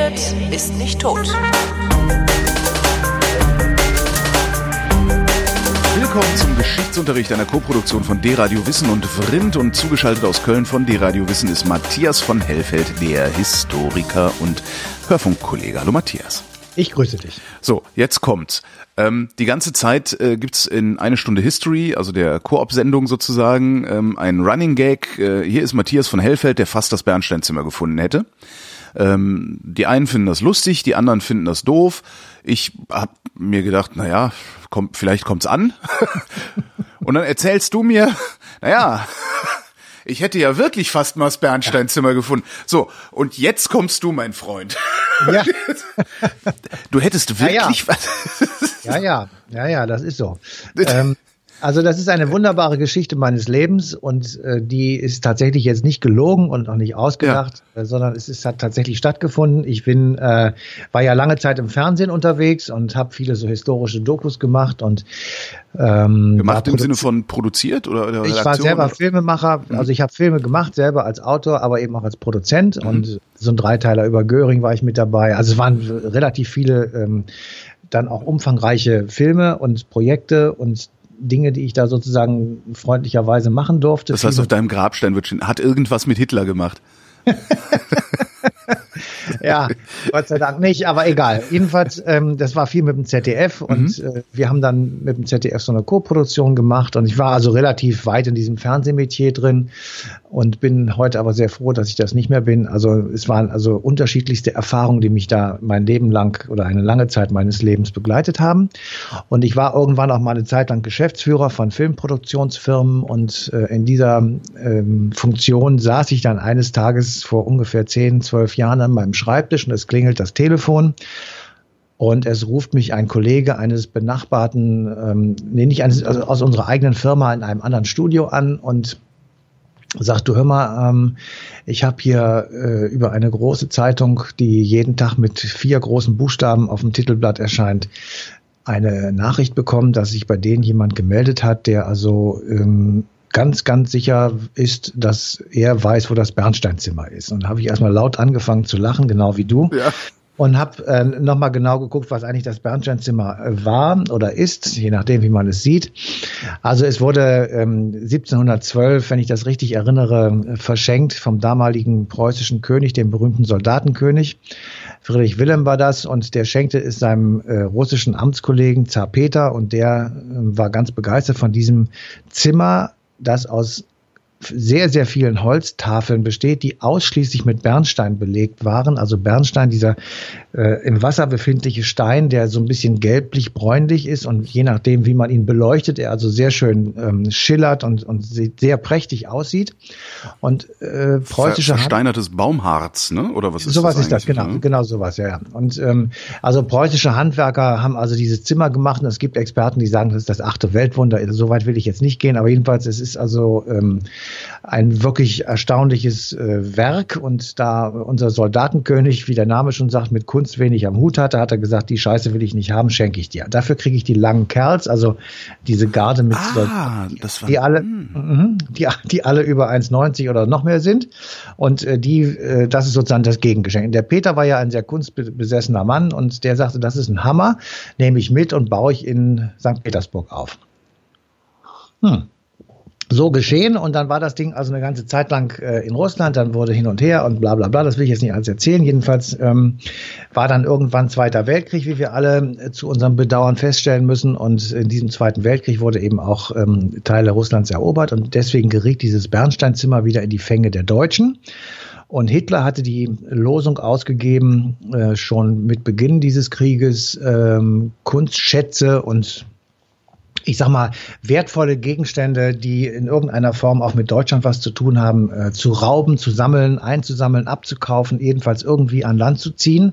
redet, ist nicht tot. Willkommen zum Geschichtsunterricht einer Koproduktion von D-Radio Wissen und Vrindt und zugeschaltet aus Köln von D-Radio Wissen ist Matthias von Hellfeld, der Historiker und Hörfunkkollege. Hallo Matthias. Ich grüße dich. So, jetzt kommt's. Ähm, die ganze Zeit äh, gibt's in eine Stunde History, also der Koop-Sendung sozusagen, ähm, einen Running Gag. Äh, hier ist Matthias von Hellfeld, der fast das Bernsteinzimmer gefunden hätte. Ähm, die einen finden das lustig, die anderen finden das doof. Ich hab mir gedacht, naja, komm, vielleicht kommt's an. Und dann erzählst du mir, naja, ich hätte ja wirklich fast mal das Bernsteinzimmer gefunden. So, und jetzt kommst du, mein Freund. Ja. Du hättest wirklich ja, ja. ja, ja, ja, ja, das ist so. ähm, also das ist eine wunderbare Geschichte meines Lebens und äh, die ist tatsächlich jetzt nicht gelogen und auch nicht ausgedacht, ja. äh, sondern es ist, hat tatsächlich stattgefunden. Ich bin äh, war ja lange Zeit im Fernsehen unterwegs und habe viele so historische Dokus gemacht und ähm, gemacht im Sinne von produziert oder, oder Ich war selber oder? Filmemacher, mhm. also ich habe Filme gemacht selber als Autor, aber eben auch als Produzent mhm. und so ein Dreiteiler über Göring war ich mit dabei. Also es waren relativ viele ähm, dann auch umfangreiche Filme und Projekte und Dinge, die ich da sozusagen freundlicherweise machen durfte. Das heißt, auf deinem Grabstein wird schon, hat irgendwas mit Hitler gemacht. ja, Gott sei Dank nicht, aber egal. Jedenfalls, ähm, das war viel mit dem ZDF und mhm. äh, wir haben dann mit dem ZDF so eine Co-Produktion gemacht und ich war also relativ weit in diesem Fernsehmetier drin und bin heute aber sehr froh, dass ich das nicht mehr bin. Also es waren also unterschiedlichste Erfahrungen, die mich da mein Leben lang oder eine lange Zeit meines Lebens begleitet haben. Und ich war irgendwann auch mal eine Zeit lang Geschäftsführer von Filmproduktionsfirmen und äh, in dieser ähm, Funktion saß ich dann eines Tages vor ungefähr zehn, zwölf Jahren an meinem Schreibtisch und es klingelt das Telefon. Und es ruft mich ein Kollege eines benachbarten, ähm, nee, nicht eines, also aus unserer eigenen Firma in einem anderen Studio an und sagt, du hör mal, ähm, ich habe hier äh, über eine große Zeitung, die jeden Tag mit vier großen Buchstaben auf dem Titelblatt erscheint, eine Nachricht bekommen, dass sich bei denen jemand gemeldet hat, der also ähm, ganz, ganz sicher ist, dass er weiß, wo das Bernsteinzimmer ist. Und da habe ich erstmal laut angefangen zu lachen, genau wie du. Ja. Und habe äh, nochmal genau geguckt, was eigentlich das Bernsteinzimmer äh, war oder ist, je nachdem, wie man es sieht. Also es wurde ähm, 1712, wenn ich das richtig erinnere, verschenkt vom damaligen preußischen König, dem berühmten Soldatenkönig. Friedrich Wilhelm war das und der schenkte es seinem äh, russischen Amtskollegen Zar Peter und der äh, war ganz begeistert von diesem Zimmer das aus sehr, sehr vielen Holztafeln besteht, die ausschließlich mit Bernstein belegt waren. Also Bernstein, dieser äh, im Wasser befindliche Stein, der so ein bisschen gelblich-bräunlich ist und je nachdem, wie man ihn beleuchtet, er also sehr schön ähm, schillert und, und sehr prächtig aussieht. Und äh, preußische versteinertes Baumharz, ne? Oder was ist sowas das? Sowas ist das, genau, ne? genau sowas, ja, ja. Und ähm, also preußische Handwerker haben also dieses Zimmer gemacht und es gibt Experten, die sagen, das ist das achte Weltwunder. Soweit will ich jetzt nicht gehen, aber jedenfalls, es ist also ähm, ein wirklich erstaunliches äh, Werk. Und da unser Soldatenkönig, wie der Name schon sagt, mit Kunst wenig am Hut hatte, hat er gesagt, die Scheiße will ich nicht haben, schenke ich dir. Dafür kriege ich die langen Kerls, also diese Garde mit ah, Soldaten, das war, die alle, mh, die, die alle über 1,90 oder noch mehr sind. Und äh, die, äh, das ist sozusagen das Gegengeschenk. Der Peter war ja ein sehr kunstbesessener Mann und der sagte, das ist ein Hammer, nehme ich mit und baue ich in St. Petersburg auf. Hm so geschehen und dann war das Ding also eine ganze Zeit lang äh, in Russland, dann wurde hin und her und bla bla bla, das will ich jetzt nicht alles erzählen. Jedenfalls ähm, war dann irgendwann Zweiter Weltkrieg, wie wir alle äh, zu unserem Bedauern feststellen müssen und in diesem Zweiten Weltkrieg wurde eben auch ähm, Teile Russlands erobert und deswegen geriet dieses Bernsteinzimmer wieder in die Fänge der Deutschen. Und Hitler hatte die Losung ausgegeben, äh, schon mit Beginn dieses Krieges, ähm, Kunstschätze und ich sag mal, wertvolle Gegenstände, die in irgendeiner Form auch mit Deutschland was zu tun haben, äh, zu rauben, zu sammeln, einzusammeln, abzukaufen, jedenfalls irgendwie an Land zu ziehen,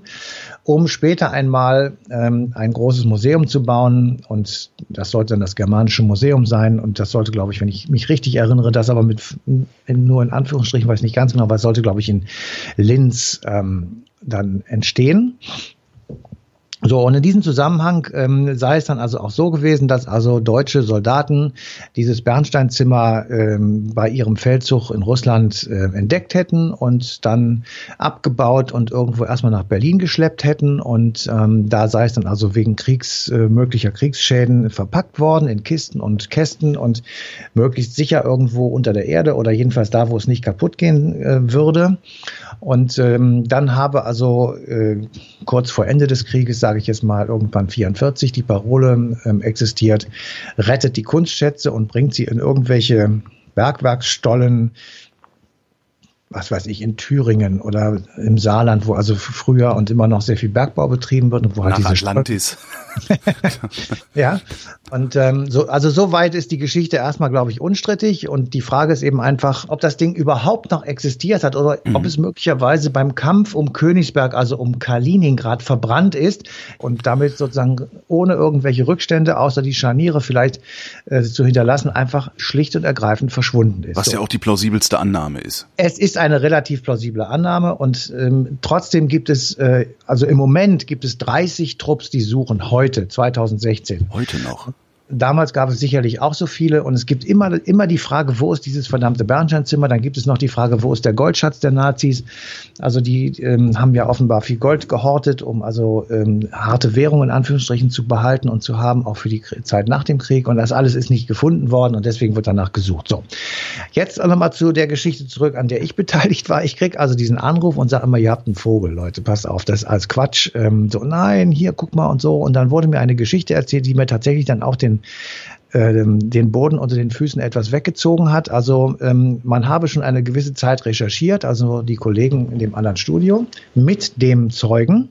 um später einmal ähm, ein großes Museum zu bauen. Und das sollte dann das Germanische Museum sein. Und das sollte, glaube ich, wenn ich mich richtig erinnere, das aber mit nur in Anführungsstrichen, weiß nicht ganz genau, aber sollte, glaube ich, in Linz ähm, dann entstehen. So, und in diesem Zusammenhang ähm, sei es dann also auch so gewesen, dass also deutsche Soldaten dieses Bernsteinzimmer ähm, bei ihrem Feldzug in Russland äh, entdeckt hätten und dann abgebaut und irgendwo erstmal nach Berlin geschleppt hätten. Und ähm, da sei es dann also wegen Kriegs, äh, möglicher Kriegsschäden verpackt worden in Kisten und Kästen und möglichst sicher irgendwo unter der Erde oder jedenfalls da, wo es nicht kaputt gehen äh, würde. Und ähm, dann habe also äh, kurz vor Ende des Krieges, sage ich jetzt mal irgendwann 44, die Parole ähm, existiert, rettet die Kunstschätze und bringt sie in irgendwelche Bergwerksstollen, was weiß ich, in Thüringen oder im Saarland, wo also früher und immer noch sehr viel Bergbau betrieben wird und wo halt Nach diese Atlantis. ja, und ähm, so, also soweit ist die Geschichte erstmal, glaube ich, unstrittig. Und die Frage ist eben einfach, ob das Ding überhaupt noch existiert hat oder mhm. ob es möglicherweise beim Kampf um Königsberg, also um Kaliningrad, verbrannt ist und damit sozusagen ohne irgendwelche Rückstände, außer die Scharniere vielleicht äh, zu hinterlassen, einfach schlicht und ergreifend verschwunden ist. Was so. ja auch die plausibelste Annahme ist. Es ist eine relativ plausible Annahme und ähm, trotzdem gibt es, äh, also im Moment gibt es 30 Trupps, die suchen heute, 2016. Heute noch. Damals gab es sicherlich auch so viele und es gibt immer, immer die Frage, wo ist dieses verdammte Bernsteinzimmer? Dann gibt es noch die Frage, wo ist der Goldschatz der Nazis? Also die ähm, haben ja offenbar viel Gold gehortet, um also ähm, harte Währungen in Anführungsstrichen zu behalten und zu haben, auch für die Zeit nach dem Krieg. Und das alles ist nicht gefunden worden und deswegen wird danach gesucht. So, jetzt nochmal zu der Geschichte zurück, an der ich beteiligt war. Ich krieg also diesen Anruf und sage immer, ihr habt einen Vogel, Leute, passt auf, das ist alles Quatsch. Ähm, so, nein, hier, guck mal und so. Und dann wurde mir eine Geschichte erzählt, die mir tatsächlich dann auch den ähm, den Boden unter den Füßen etwas weggezogen hat. Also ähm, man habe schon eine gewisse Zeit recherchiert, also die Kollegen in dem anderen Studio, mit dem Zeugen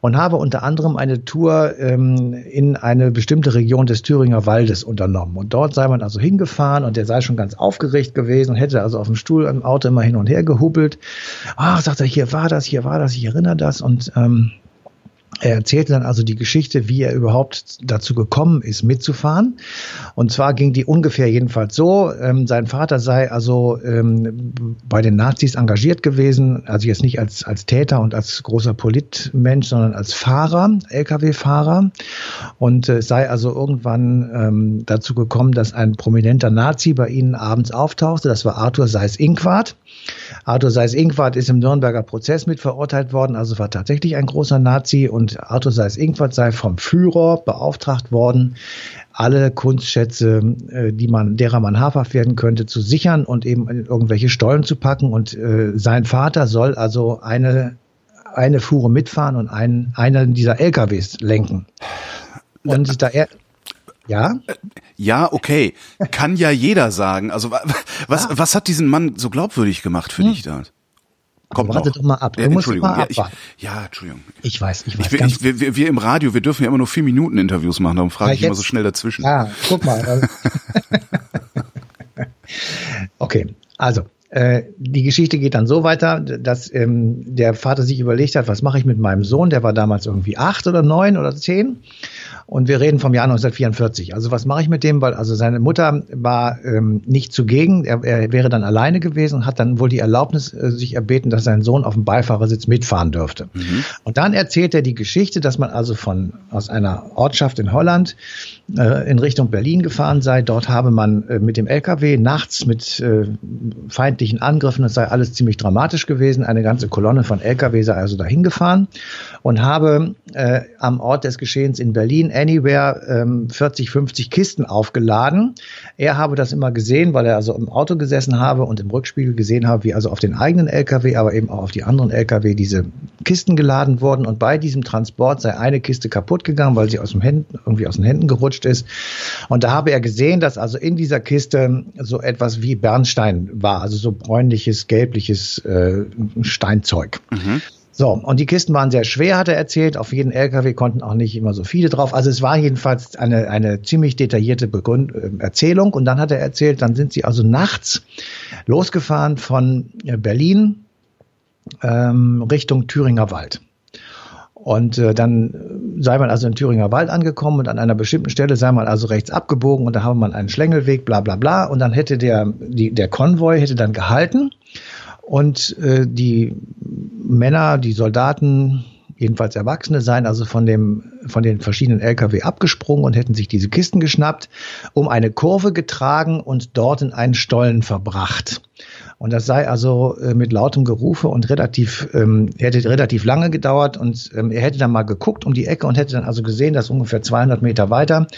und habe unter anderem eine Tour ähm, in eine bestimmte Region des Thüringer Waldes unternommen. Und dort sei man also hingefahren und der sei schon ganz aufgeregt gewesen und hätte also auf dem Stuhl im Auto immer hin und her gehubbelt. Ah, sagt er, hier war das, hier war das, ich erinnere das und ähm, er erzählte dann also die Geschichte, wie er überhaupt dazu gekommen ist, mitzufahren. Und zwar ging die ungefähr jedenfalls so, ähm, sein Vater sei also ähm, bei den Nazis engagiert gewesen, also jetzt nicht als, als Täter und als großer Politmensch, sondern als Fahrer, Lkw-Fahrer. Und äh, sei also irgendwann ähm, dazu gekommen, dass ein prominenter Nazi bei ihnen abends auftauchte. Das war Arthur Seyß-Inquart. Arthur Seyß-Inquart ist im Nürnberger Prozess mit verurteilt worden, also war tatsächlich ein großer Nazi und Arthur Seyß-Inquart sei vom Führer beauftragt worden, alle Kunstschätze, äh, die man, derer man habhaft werden könnte, zu sichern und eben in irgendwelche Stollen zu packen. Und äh, sein Vater soll also eine, eine Fuhre mitfahren und einen, einen dieser LKWs lenken. Und da er, ja? Ja, okay. Kann ja jeder sagen. Also was, ja. was hat diesen Mann so glaubwürdig gemacht für hm. dich da? Kommt Warte doch mal ab. Du ja, Entschuldigung. Mal ja, ich, ja, Entschuldigung. Ich weiß, ich weiß. Ich, ich, wir, wir, im Radio, wir dürfen ja immer nur vier Minuten Interviews machen, darum frage ja, ich jetzt, immer so schnell dazwischen. Ja, guck mal. okay, also äh, die Geschichte geht dann so weiter, dass ähm, der Vater sich überlegt hat, was mache ich mit meinem Sohn? Der war damals irgendwie acht oder neun oder zehn und wir reden vom Jahr 1944. Also was mache ich mit dem? Weil also seine Mutter war ähm, nicht zugegen. Er, er wäre dann alleine gewesen und hat dann wohl die Erlaubnis äh, sich erbeten, dass sein Sohn auf dem Beifahrersitz mitfahren dürfte. Mhm. Und dann erzählt er die Geschichte, dass man also von aus einer Ortschaft in Holland äh, in Richtung Berlin gefahren sei. Dort habe man äh, mit dem LKW nachts mit äh, feindlichen Angriffen, es sei alles ziemlich dramatisch gewesen. Eine ganze Kolonne von LKW sei also dahin gefahren und habe äh, am Ort des Geschehens in Berlin Anywhere ähm, 40, 50 Kisten aufgeladen. Er habe das immer gesehen, weil er also im Auto gesessen habe und im Rückspiegel gesehen habe, wie also auf den eigenen LKW, aber eben auch auf die anderen LKW diese Kisten geladen wurden. Und bei diesem Transport sei eine Kiste kaputt gegangen, weil sie aus dem Händen, irgendwie aus den Händen gerutscht ist. Und da habe er gesehen, dass also in dieser Kiste so etwas wie Bernstein war, also so bräunliches, gelbliches äh, Steinzeug. Mhm. So, und die Kisten waren sehr schwer, hat er erzählt. Auf jeden LKW konnten auch nicht immer so viele drauf. Also es war jedenfalls eine, eine ziemlich detaillierte Begründ äh, Erzählung. Und dann hat er erzählt, dann sind sie also nachts losgefahren von äh, Berlin ähm, Richtung Thüringer Wald. Und äh, dann sei man also in Thüringer Wald angekommen und an einer bestimmten Stelle sei man also rechts abgebogen und da habe man einen Schlängelweg, bla bla bla. Und dann hätte der, die, der Konvoi hätte dann gehalten und äh, die Männer, die Soldaten, jedenfalls Erwachsene sein, also von dem, von den verschiedenen LKW abgesprungen und hätten sich diese Kisten geschnappt, um eine Kurve getragen und dort in einen Stollen verbracht. Und das sei also äh, mit lautem Gerufe und relativ, ähm, hätte relativ lange gedauert und ähm, er hätte dann mal geguckt um die Ecke und hätte dann also gesehen, dass ungefähr 200 Meter weiter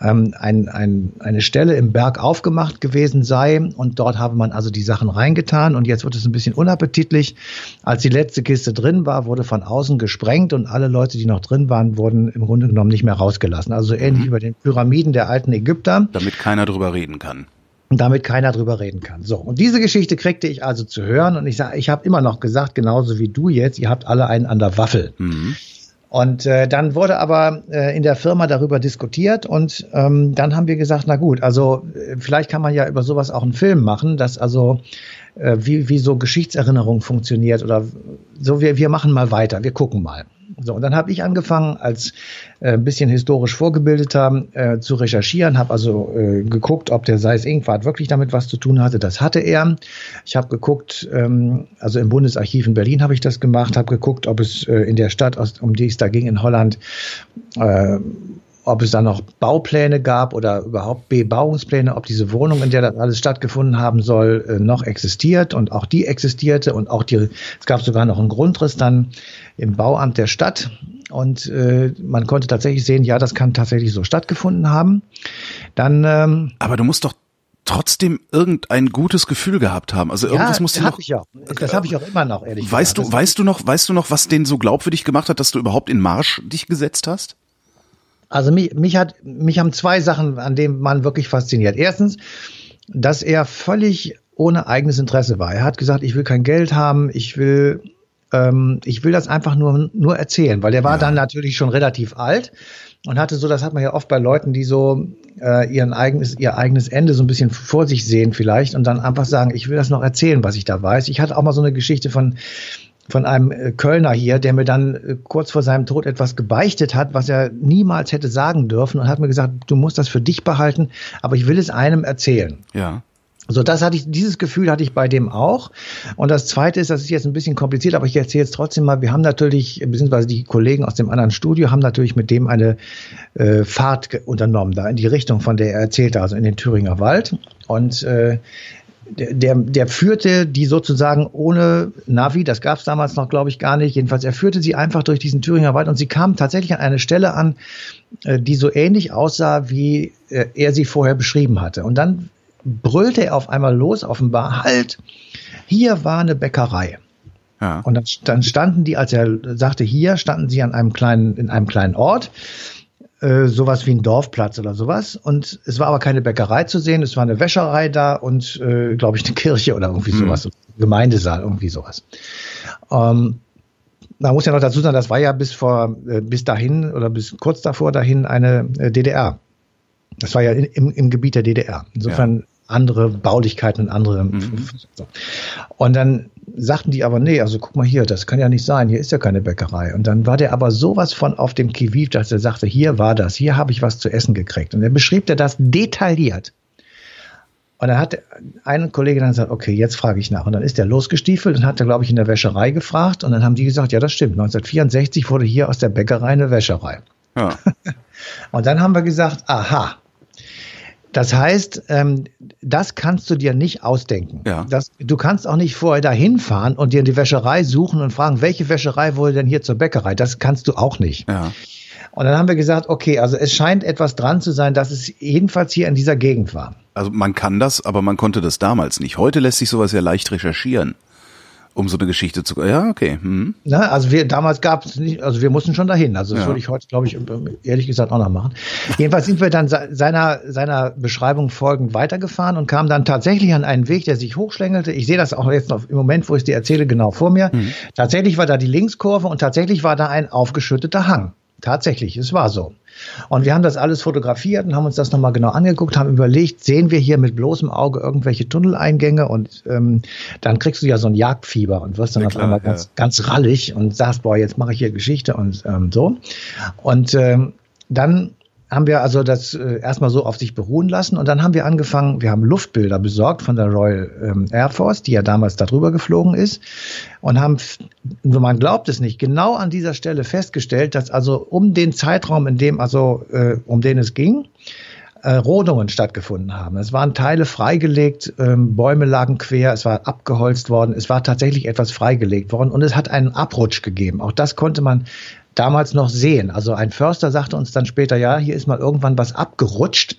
ähm, ein, ein, eine Stelle im Berg aufgemacht gewesen sei und dort habe man also die Sachen reingetan und jetzt wird es ein bisschen unappetitlich. Als die letzte Kiste drin war, wurde von außen gesprengt und alle Leute, die noch drin waren, wurden im Grunde genommen nicht mehr rausgelassen. Also ähnlich mhm. wie bei den Pyramiden der alten Ägypter. Damit keiner drüber reden kann und damit keiner drüber reden kann. So, und diese Geschichte kriegte ich also zu hören und ich sage, ich habe immer noch gesagt, genauso wie du jetzt, ihr habt alle einen an der Waffel. Mhm. Und äh, dann wurde aber äh, in der Firma darüber diskutiert und ähm, dann haben wir gesagt, na gut, also äh, vielleicht kann man ja über sowas auch einen Film machen, dass also äh, wie, wie so Geschichtserinnerung funktioniert oder so, wir, wir machen mal weiter, wir gucken mal. So, und dann habe ich angefangen, als äh, ein bisschen historisch vorgebildeter äh, zu recherchieren, habe also äh, geguckt, ob der Seis Inquart wirklich damit was zu tun hatte. Das hatte er. Ich habe geguckt, ähm, also im Bundesarchiv in Berlin habe ich das gemacht, habe geguckt, ob es äh, in der Stadt, aus, um die es da ging, in Holland, äh, ob es da noch Baupläne gab oder überhaupt Bebauungspläne, ob diese Wohnung, in der das alles stattgefunden haben soll, äh, noch existiert und auch die existierte und auch die, es gab sogar noch einen Grundriss dann im Bauamt der Stadt und äh, man konnte tatsächlich sehen, ja, das kann tatsächlich so stattgefunden haben. Dann, ähm, aber du musst doch trotzdem irgendein gutes Gefühl gehabt haben. Also irgendwas ja, musste noch. Ich auch. Das habe ich auch immer noch, ehrlich weißt gesagt. Du, weißt du noch, weißt du noch, was den so glaubwürdig gemacht hat, dass du überhaupt in Marsch dich gesetzt hast? Also mich, mich hat, mich haben zwei Sachen, an denen man wirklich fasziniert. Erstens, dass er völlig ohne eigenes Interesse war. Er hat gesagt, ich will kein Geld haben, ich will, ähm, ich will das einfach nur, nur erzählen, weil er war ja. dann natürlich schon relativ alt und hatte so, das hat man ja oft bei Leuten, die so äh, ihren eigenes, ihr eigenes Ende so ein bisschen vor sich sehen vielleicht und dann einfach sagen, ich will das noch erzählen, was ich da weiß. Ich hatte auch mal so eine Geschichte von von einem äh, Kölner hier, der mir dann äh, kurz vor seinem Tod etwas gebeichtet hat, was er niemals hätte sagen dürfen und hat mir gesagt, du musst das für dich behalten, aber ich will es einem erzählen. Ja. So, das hatte ich, dieses Gefühl hatte ich bei dem auch. Und das zweite ist, das ist jetzt ein bisschen kompliziert, aber ich erzähle jetzt trotzdem mal, wir haben natürlich, beziehungsweise die Kollegen aus dem anderen Studio haben natürlich mit dem eine äh, Fahrt unternommen, da in die Richtung, von der er erzählte, also in den Thüringer Wald. Und äh, der, der führte die sozusagen ohne Navi, das gab es damals noch, glaube ich, gar nicht. Jedenfalls, er führte sie einfach durch diesen Thüringer Wald und sie kamen tatsächlich an eine Stelle an, äh, die so ähnlich aussah, wie äh, er sie vorher beschrieben hatte. Und dann brüllte er auf einmal los, offenbar, halt, hier war eine Bäckerei. Ja. Und dann, dann standen die, als er sagte, hier standen sie an einem kleinen, in einem kleinen Ort äh, sowas wie ein Dorfplatz oder sowas. Und es war aber keine Bäckerei zu sehen, es war eine Wäscherei da und, äh, glaube ich, eine Kirche oder irgendwie mhm. sowas, Gemeindesaal, irgendwie sowas. Ähm, man muss ja noch dazu sagen, das war ja bis vor, äh, bis dahin oder bis kurz davor dahin eine äh, DDR. Das war ja in, im, im Gebiet der DDR. Insofern ja. andere Baulichkeiten und andere. Mhm. Und dann sagten die aber, nee, also guck mal hier, das kann ja nicht sein, hier ist ja keine Bäckerei. Und dann war der aber sowas von auf dem Kiviv, dass er sagte, hier war das, hier habe ich was zu essen gekriegt. Und dann beschrieb er das detailliert. Und dann hat ein Kollege dann gesagt, okay, jetzt frage ich nach. Und dann ist er losgestiefelt und hat er, glaube ich, in der Wäscherei gefragt. Und dann haben die gesagt, ja, das stimmt. 1964 wurde hier aus der Bäckerei eine Wäscherei. Ja. und dann haben wir gesagt, aha, das heißt, ähm, das kannst du dir nicht ausdenken. Ja. Das, du kannst auch nicht vorher dahin fahren und dir die Wäscherei suchen und fragen, welche Wäscherei wurde denn hier zur Bäckerei? Das kannst du auch nicht. Ja. Und dann haben wir gesagt, okay, also es scheint etwas dran zu sein, dass es jedenfalls hier in dieser Gegend war. Also man kann das, aber man konnte das damals nicht. Heute lässt sich sowas ja leicht recherchieren um so eine Geschichte zu. Ja, okay. Hm. Na, also wir damals gab es nicht, also wir mussten schon dahin. Also das ja. würde ich heute, glaube ich, ehrlich gesagt auch noch machen. Jedenfalls sind wir dann seiner seiner Beschreibung folgend weitergefahren und kamen dann tatsächlich an einen Weg, der sich hochschlängelte. Ich sehe das auch jetzt noch im Moment, wo ich es dir erzähle, genau vor mir. Hm. Tatsächlich war da die Linkskurve und tatsächlich war da ein aufgeschütteter Hang. Tatsächlich, es war so. Und wir haben das alles fotografiert und haben uns das nochmal genau angeguckt, haben überlegt, sehen wir hier mit bloßem Auge irgendwelche Tunneleingänge und ähm, dann kriegst du ja so ein Jagdfieber und wirst dann ja, auf einmal ja. ganz, ganz rallig und sagst, boah, jetzt mache ich hier Geschichte und ähm, so. Und ähm, dann haben wir also das äh, erstmal so auf sich beruhen lassen und dann haben wir angefangen, wir haben Luftbilder besorgt von der Royal ähm, Air Force, die ja damals darüber geflogen ist und haben, man glaubt es nicht, genau an dieser Stelle festgestellt, dass also um den Zeitraum, in dem also äh, um den es ging, äh, Rodungen stattgefunden haben. Es waren Teile freigelegt, ähm, Bäume lagen quer, es war abgeholzt worden, es war tatsächlich etwas freigelegt worden und es hat einen Abrutsch gegeben. Auch das konnte man damals noch sehen. Also ein Förster sagte uns dann später, ja, hier ist mal irgendwann was abgerutscht.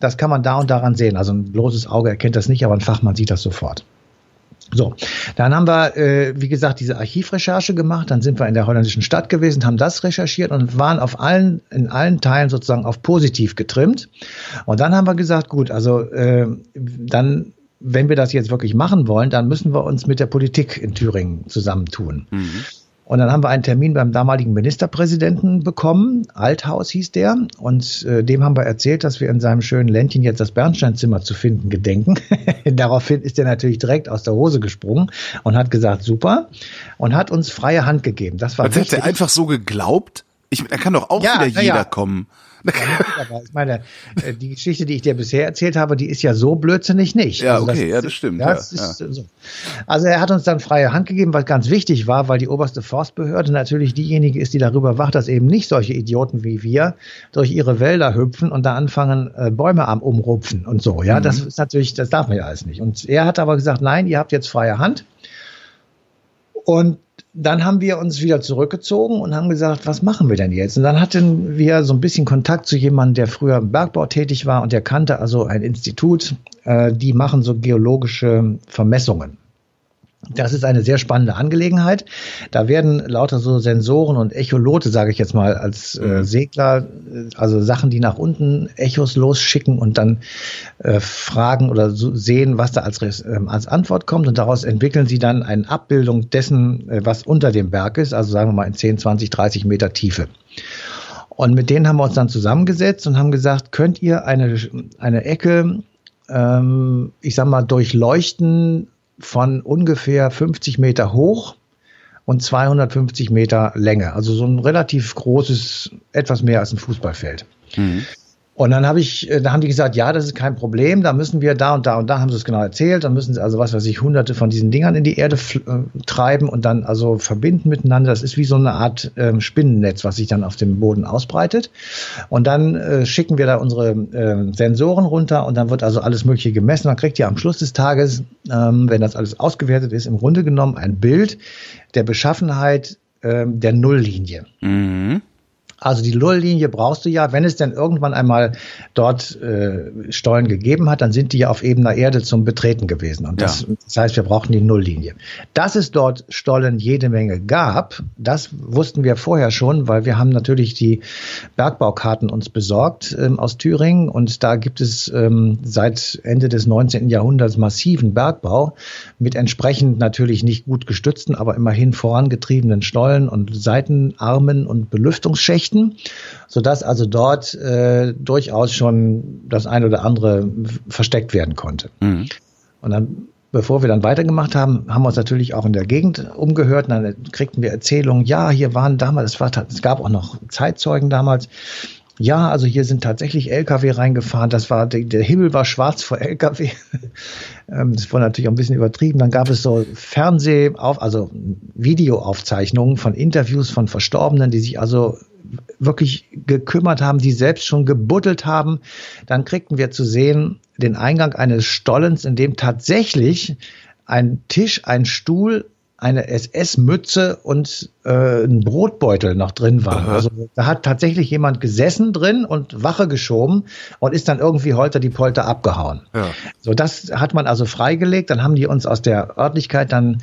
Das kann man da und daran sehen. Also ein bloßes Auge erkennt das nicht, aber ein Fachmann sieht das sofort. So, dann haben wir, äh, wie gesagt, diese Archivrecherche gemacht. Dann sind wir in der holländischen Stadt gewesen, haben das recherchiert und waren auf allen, in allen Teilen sozusagen auf positiv getrimmt. Und dann haben wir gesagt, gut, also äh, dann wenn wir das jetzt wirklich machen wollen, dann müssen wir uns mit der Politik in Thüringen zusammentun. Mhm. Und dann haben wir einen Termin beim damaligen Ministerpräsidenten bekommen. Althaus hieß der. Und äh, dem haben wir erzählt, dass wir in seinem schönen Ländchen jetzt das Bernsteinzimmer zu finden gedenken. Daraufhin ist er natürlich direkt aus der Hose gesprungen und hat gesagt, super. Und hat uns freie Hand gegeben. Das war das hat er einfach so geglaubt? Ich, da kann doch auch ja, wieder jeder ja. kommen. Ich meine, äh, die Geschichte, die ich dir bisher erzählt habe, die ist ja so blödsinnig nicht. Ja, also okay, das, ja, das stimmt. Das ja, ist, ja. So. Also er hat uns dann freie Hand gegeben, was ganz wichtig war, weil die oberste Forstbehörde natürlich diejenige ist, die darüber wacht, dass eben nicht solche Idioten wie wir durch ihre Wälder hüpfen und da anfangen, äh, Bäume am Umrupfen und so. Ja, mhm. das ist natürlich, das darf man ja alles nicht. Und er hat aber gesagt, nein, ihr habt jetzt freie Hand. Und dann haben wir uns wieder zurückgezogen und haben gesagt, was machen wir denn jetzt? Und dann hatten wir so ein bisschen Kontakt zu jemandem, der früher im Bergbau tätig war und der kannte also ein Institut, äh, die machen so geologische Vermessungen. Das ist eine sehr spannende Angelegenheit. Da werden lauter so Sensoren und Echolote, sage ich jetzt mal, als äh, mhm. Segler, äh, also Sachen, die nach unten Echos losschicken und dann äh, fragen oder so sehen, was da als, äh, als Antwort kommt. Und daraus entwickeln sie dann eine Abbildung dessen, äh, was unter dem Berg ist, also sagen wir mal in 10, 20, 30 Meter Tiefe. Und mit denen haben wir uns dann zusammengesetzt und haben gesagt, könnt ihr eine, eine Ecke, ähm, ich sag mal, durchleuchten von ungefähr 50 Meter hoch und 250 Meter Länge. Also so ein relativ großes, etwas mehr als ein Fußballfeld. Mhm. Und dann habe ich, äh, da haben die gesagt, ja, das ist kein Problem, da müssen wir da und da und da haben sie es genau erzählt, dann müssen sie also was weiß ich, hunderte von diesen Dingern in die Erde äh, treiben und dann also verbinden miteinander. Das ist wie so eine Art ähm, Spinnennetz, was sich dann auf dem Boden ausbreitet. Und dann äh, schicken wir da unsere äh, Sensoren runter und dann wird also alles Mögliche gemessen. Man kriegt ja am Schluss des Tages, ähm, wenn das alles ausgewertet ist, im Grunde genommen ein Bild der Beschaffenheit ähm, der Nulllinie. Mhm. Also die Nulllinie brauchst du ja, wenn es denn irgendwann einmal dort äh, Stollen gegeben hat, dann sind die ja auf ebener Erde zum Betreten gewesen. Und das, ja. das heißt, wir brauchen die Nulllinie. Dass es dort Stollen jede Menge gab, das wussten wir vorher schon, weil wir haben natürlich die Bergbaukarten uns besorgt ähm, aus Thüringen und da gibt es ähm, seit Ende des 19. Jahrhunderts massiven Bergbau mit entsprechend natürlich nicht gut gestützten, aber immerhin vorangetriebenen Stollen und Seitenarmen und Belüftungsschächten. Geschichten, sodass also dort äh, durchaus schon das eine oder andere versteckt werden konnte. Mhm. Und dann bevor wir dann weitergemacht haben, haben wir uns natürlich auch in der Gegend umgehört. Und dann kriegten wir Erzählungen, ja, hier waren damals, es, war, es gab auch noch Zeitzeugen damals. Ja, also hier sind tatsächlich LKW reingefahren. Das war, der, der Himmel war schwarz vor LKW. Ähm, das war natürlich auch ein bisschen übertrieben. Dann gab es so Fernseh, also Videoaufzeichnungen von Interviews von Verstorbenen, die sich also wirklich gekümmert haben, die selbst schon gebuddelt haben. Dann kriegten wir zu sehen den Eingang eines Stollens, in dem tatsächlich ein Tisch, ein Stuhl, eine SS-Mütze und äh, ein Brotbeutel noch drin waren. Also da hat tatsächlich jemand gesessen drin und Wache geschoben und ist dann irgendwie holter die Polter abgehauen. Ja. So, das hat man also freigelegt. Dann haben die uns aus der Örtlichkeit dann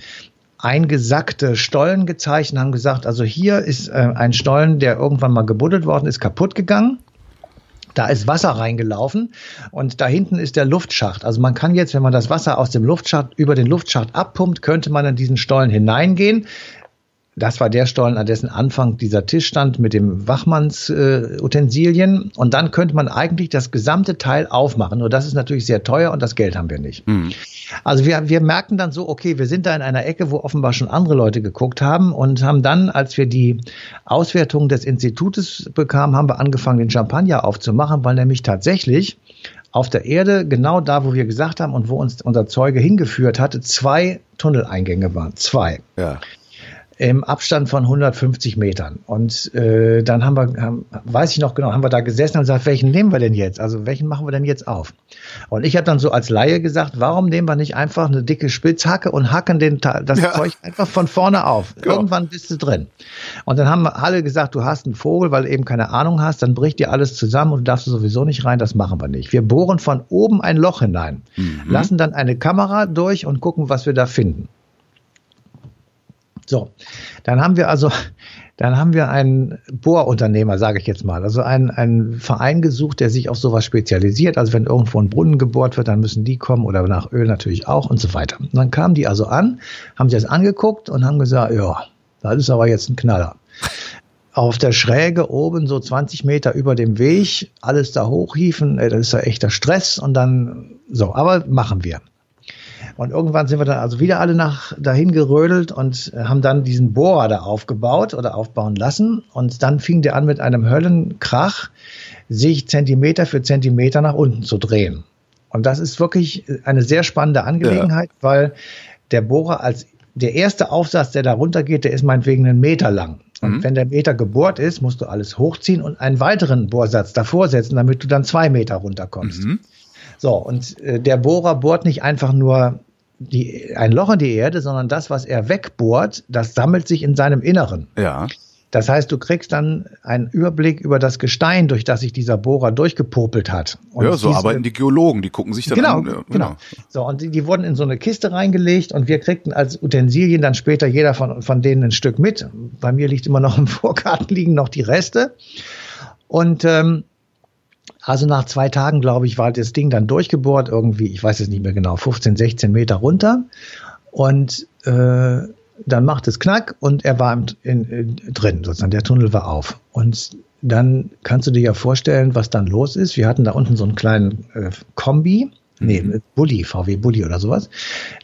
eingesackte Stollen gezeichnet, haben gesagt, also hier ist äh, ein Stollen, der irgendwann mal gebuddelt worden ist, kaputt gegangen. Da ist Wasser reingelaufen und da hinten ist der Luftschacht. Also man kann jetzt, wenn man das Wasser aus dem Luftschacht über den Luftschacht abpumpt, könnte man in diesen Stollen hineingehen das war der Stollen, an dessen Anfang dieser Tisch stand mit dem Wachmannsutensilien. Äh, und dann könnte man eigentlich das gesamte Teil aufmachen. Nur das ist natürlich sehr teuer und das Geld haben wir nicht. Mhm. Also wir, wir merken dann so, okay, wir sind da in einer Ecke, wo offenbar schon andere Leute geguckt haben und haben dann, als wir die Auswertung des Institutes bekamen, haben wir angefangen, den Champagner aufzumachen, weil nämlich tatsächlich auf der Erde, genau da, wo wir gesagt haben und wo uns unser Zeuge hingeführt hatte, zwei Tunneleingänge waren. Zwei. Ja im Abstand von 150 Metern. Und äh, dann haben wir, haben, weiß ich noch genau, haben wir da gesessen und gesagt, welchen nehmen wir denn jetzt? Also welchen machen wir denn jetzt auf? Und ich habe dann so als Laie gesagt, warum nehmen wir nicht einfach eine dicke Spitzhacke und hacken den, das ja. Zeug einfach von vorne auf? Genau. Irgendwann bist du drin. Und dann haben alle gesagt, du hast einen Vogel, weil du eben keine Ahnung hast, dann bricht dir alles zusammen und du darfst sowieso nicht rein, das machen wir nicht. Wir bohren von oben ein Loch hinein, mhm. lassen dann eine Kamera durch und gucken, was wir da finden. So, dann haben wir also, dann haben wir einen Bohrunternehmer, sage ich jetzt mal, also einen, einen Verein gesucht, der sich auf sowas spezialisiert. Also wenn irgendwo ein Brunnen gebohrt wird, dann müssen die kommen oder nach Öl natürlich auch und so weiter. Und dann kamen die also an, haben sich das angeguckt und haben gesagt, ja, das ist aber jetzt ein Knaller. Auf der Schräge oben, so 20 Meter über dem Weg, alles da hochhieven, das ist ja echter Stress und dann so, aber machen wir. Und irgendwann sind wir dann also wieder alle nach dahin gerödelt und haben dann diesen Bohrer da aufgebaut oder aufbauen lassen. Und dann fing der an mit einem Höllenkrach, sich Zentimeter für Zentimeter nach unten zu drehen. Und das ist wirklich eine sehr spannende Angelegenheit, ja. weil der Bohrer als der erste Aufsatz, der da runtergeht, der ist meinetwegen einen Meter lang. Und mhm. wenn der Meter gebohrt ist, musst du alles hochziehen und einen weiteren Bohrsatz davor setzen, damit du dann zwei Meter runterkommst. Mhm. So, und äh, der Bohrer bohrt nicht einfach nur die, ein Loch in die Erde, sondern das, was er wegbohrt, das sammelt sich in seinem Inneren. Ja. Das heißt, du kriegst dann einen Überblick über das Gestein, durch das sich dieser Bohrer durchgepopelt hat. Und ja, so diese, arbeiten die Geologen, die gucken sich dann genau, an. Genau, genau. So, und die, die, wurden in so eine Kiste reingelegt und wir kriegten als Utensilien dann später jeder von, von denen ein Stück mit. Bei mir liegt immer noch im Vorgarten liegen noch die Reste. Und ähm, also nach zwei Tagen, glaube ich, war das Ding dann durchgebohrt, irgendwie, ich weiß es nicht mehr genau, 15, 16 Meter runter. Und äh, dann macht es Knack und er war in, in, drin, sozusagen, der Tunnel war auf. Und dann kannst du dir ja vorstellen, was dann los ist. Wir hatten da unten so einen kleinen äh, Kombi, Nee, mhm. Bulli, VW Bulli oder sowas.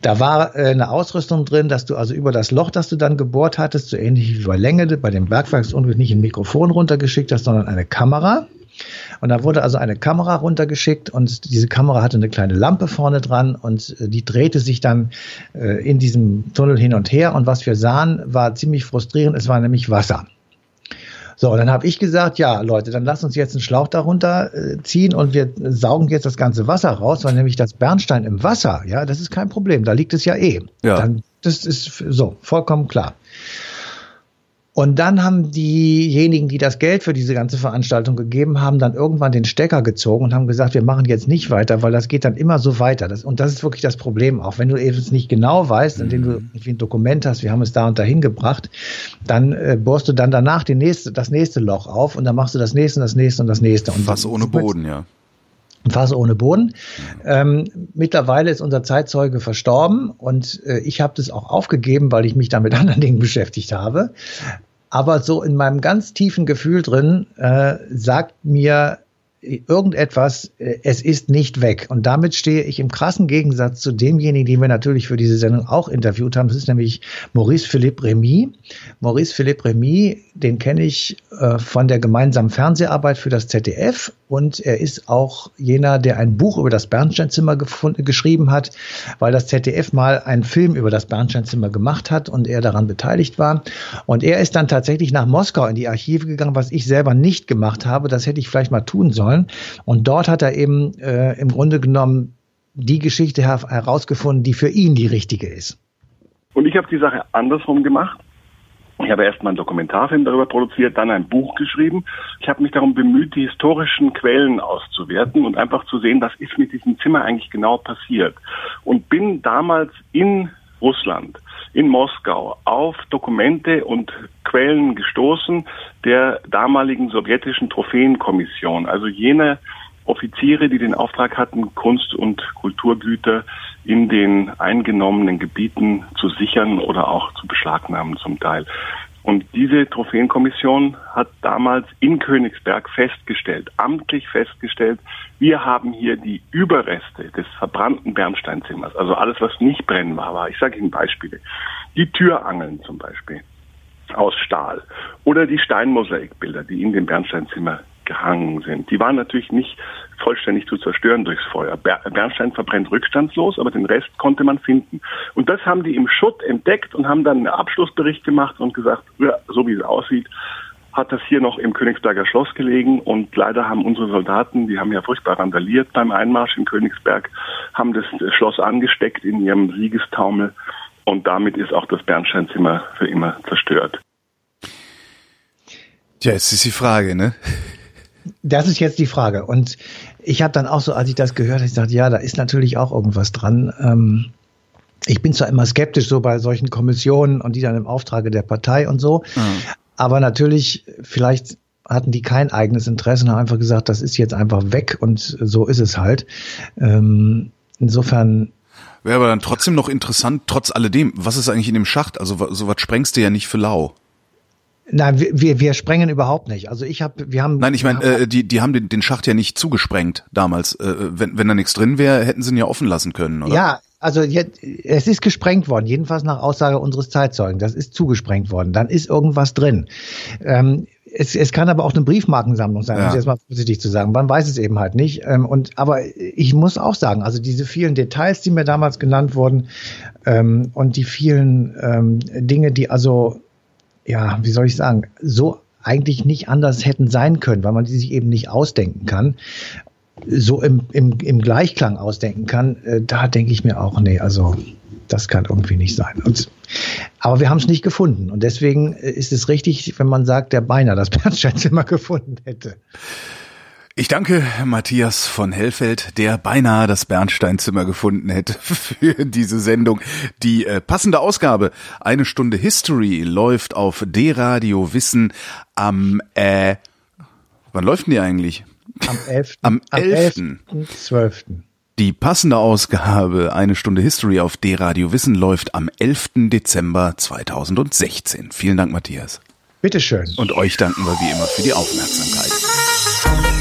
Da war äh, eine Ausrüstung drin, dass du also über das Loch, das du dann gebohrt hattest, so ähnlich wie bei Länge, bei dem Bergwerksunglück nicht ein Mikrofon runtergeschickt hast, sondern eine Kamera. Und da wurde also eine Kamera runtergeschickt und diese Kamera hatte eine kleine Lampe vorne dran und äh, die drehte sich dann äh, in diesem Tunnel hin und her. Und was wir sahen, war ziemlich frustrierend. Es war nämlich Wasser. So, und dann habe ich gesagt, ja, Leute, dann lasst uns jetzt einen Schlauch darunter äh, ziehen und wir saugen jetzt das ganze Wasser raus, weil nämlich das Bernstein im Wasser, ja, das ist kein Problem, da liegt es ja eh. Ja. Dann, das ist so, vollkommen klar. Und dann haben diejenigen, die das Geld für diese ganze Veranstaltung gegeben haben, dann irgendwann den Stecker gezogen und haben gesagt, wir machen jetzt nicht weiter, weil das geht dann immer so weiter. Das, und das ist wirklich das Problem auch. Wenn du eben nicht genau weißt, indem du mhm. irgendwie ein Dokument hast, wir haben es da und dahin gebracht, dann äh, bohrst du dann danach die nächste, das nächste Loch auf und dann machst du das nächste und das nächste und das nächste. Und Fass ohne Boden, ja. Fass ohne Boden. Ähm, mittlerweile ist unser Zeitzeuge verstorben und äh, ich habe das auch aufgegeben, weil ich mich da mit anderen Dingen beschäftigt habe. Aber so in meinem ganz tiefen Gefühl drin äh, sagt mir irgendetwas, äh, es ist nicht weg. Und damit stehe ich im krassen Gegensatz zu demjenigen, den wir natürlich für diese Sendung auch interviewt haben. Das ist nämlich Maurice Philippe Remy. Maurice Philippe Remy, den kenne ich äh, von der gemeinsamen Fernseharbeit für das ZDF. Und er ist auch jener, der ein Buch über das Bernsteinzimmer geschrieben hat, weil das ZDF mal einen Film über das Bernsteinzimmer gemacht hat und er daran beteiligt war. Und er ist dann tatsächlich nach Moskau in die Archive gegangen, was ich selber nicht gemacht habe. Das hätte ich vielleicht mal tun sollen sollen. Und dort hat er eben äh, im Grunde genommen die Geschichte her herausgefunden, die für ihn die richtige ist. Und ich habe die Sache andersrum gemacht. Ich habe erst mal einen Dokumentarfilm darüber produziert, dann ein Buch geschrieben. Ich habe mich darum bemüht, die historischen Quellen auszuwerten und einfach zu sehen, was ist mit diesem Zimmer eigentlich genau passiert. Und bin damals in Russland, in Moskau, auf Dokumente und Quellen gestoßen der damaligen sowjetischen Trophäenkommission, also jener Offiziere, die den Auftrag hatten, Kunst- und Kulturgüter in den eingenommenen Gebieten zu sichern oder auch zu beschlagnahmen zum Teil. Und diese Trophäenkommission hat damals in Königsberg festgestellt, amtlich festgestellt, wir haben hier die Überreste des verbrannten Bernsteinzimmers, also alles, was nicht brennbar war. Ich sage Ihnen Beispiele. Die Türangeln zum Beispiel aus Stahl oder die Steinmosaikbilder, die in dem Bernsteinzimmer gehangen sind. Die waren natürlich nicht vollständig zu zerstören durchs Feuer. Bernstein verbrennt rückstandslos, aber den Rest konnte man finden. Und das haben die im Schutt entdeckt und haben dann einen Abschlussbericht gemacht und gesagt, ja, so wie es aussieht, hat das hier noch im Königsberger Schloss gelegen und leider haben unsere Soldaten, die haben ja furchtbar randaliert beim Einmarsch in Königsberg, haben das Schloss angesteckt in ihrem Siegestaumel und damit ist auch das Bernsteinzimmer für immer zerstört. Tja, jetzt ist die Frage, ne? Das ist jetzt die Frage. Und ich habe dann auch so, als ich das gehört habe, ich gesagt, ja, da ist natürlich auch irgendwas dran. Ähm, ich bin zwar immer skeptisch so bei solchen Kommissionen und die dann im Auftrage der Partei und so, mhm. aber natürlich, vielleicht hatten die kein eigenes Interesse und haben einfach gesagt, das ist jetzt einfach weg und so ist es halt. Ähm, insofern Wäre aber dann trotzdem noch interessant, trotz alledem, was ist eigentlich in dem Schacht? Also sowas sprengst du ja nicht für lau. Nein, wir, wir, sprengen überhaupt nicht. Also ich habe, wir haben. Nein, ich meine, äh, die, die haben den, den Schacht ja nicht zugesprengt damals. Äh, wenn, wenn da nichts drin wäre, hätten sie ihn ja offen lassen können, oder? Ja, also jetzt, es ist gesprengt worden, jedenfalls nach Aussage unseres Zeitzeugen. Das ist zugesprengt worden. Dann ist irgendwas drin. Ähm, es, es kann aber auch eine Briefmarkensammlung sein, ja. um es jetzt mal vorsichtig zu sagen. Man weiß es eben halt nicht. Ähm, und aber ich muss auch sagen, also diese vielen Details, die mir damals genannt wurden, ähm, und die vielen ähm, Dinge, die also ja, wie soll ich sagen, so eigentlich nicht anders hätten sein können, weil man die sich eben nicht ausdenken kann, so im, im, im Gleichklang ausdenken kann, äh, da denke ich mir auch, nee, also das kann irgendwie nicht sein. Und, aber wir haben es nicht gefunden. Und deswegen äh, ist es richtig, wenn man sagt, der beinahe das Bernsteinzimmer gefunden hätte. Ich danke Matthias von Hellfeld, der beinahe das Bernsteinzimmer gefunden hätte für diese Sendung. Die äh, passende Ausgabe, eine Stunde History, läuft auf D-Radio Wissen am, äh, wann läuft denn die eigentlich? Am 11. Am 11. 12. Die passende Ausgabe, eine Stunde History auf D-Radio Wissen, läuft am 11. Dezember 2016. Vielen Dank, Matthias. Bitteschön. Und euch danken wir wie immer für die Aufmerksamkeit.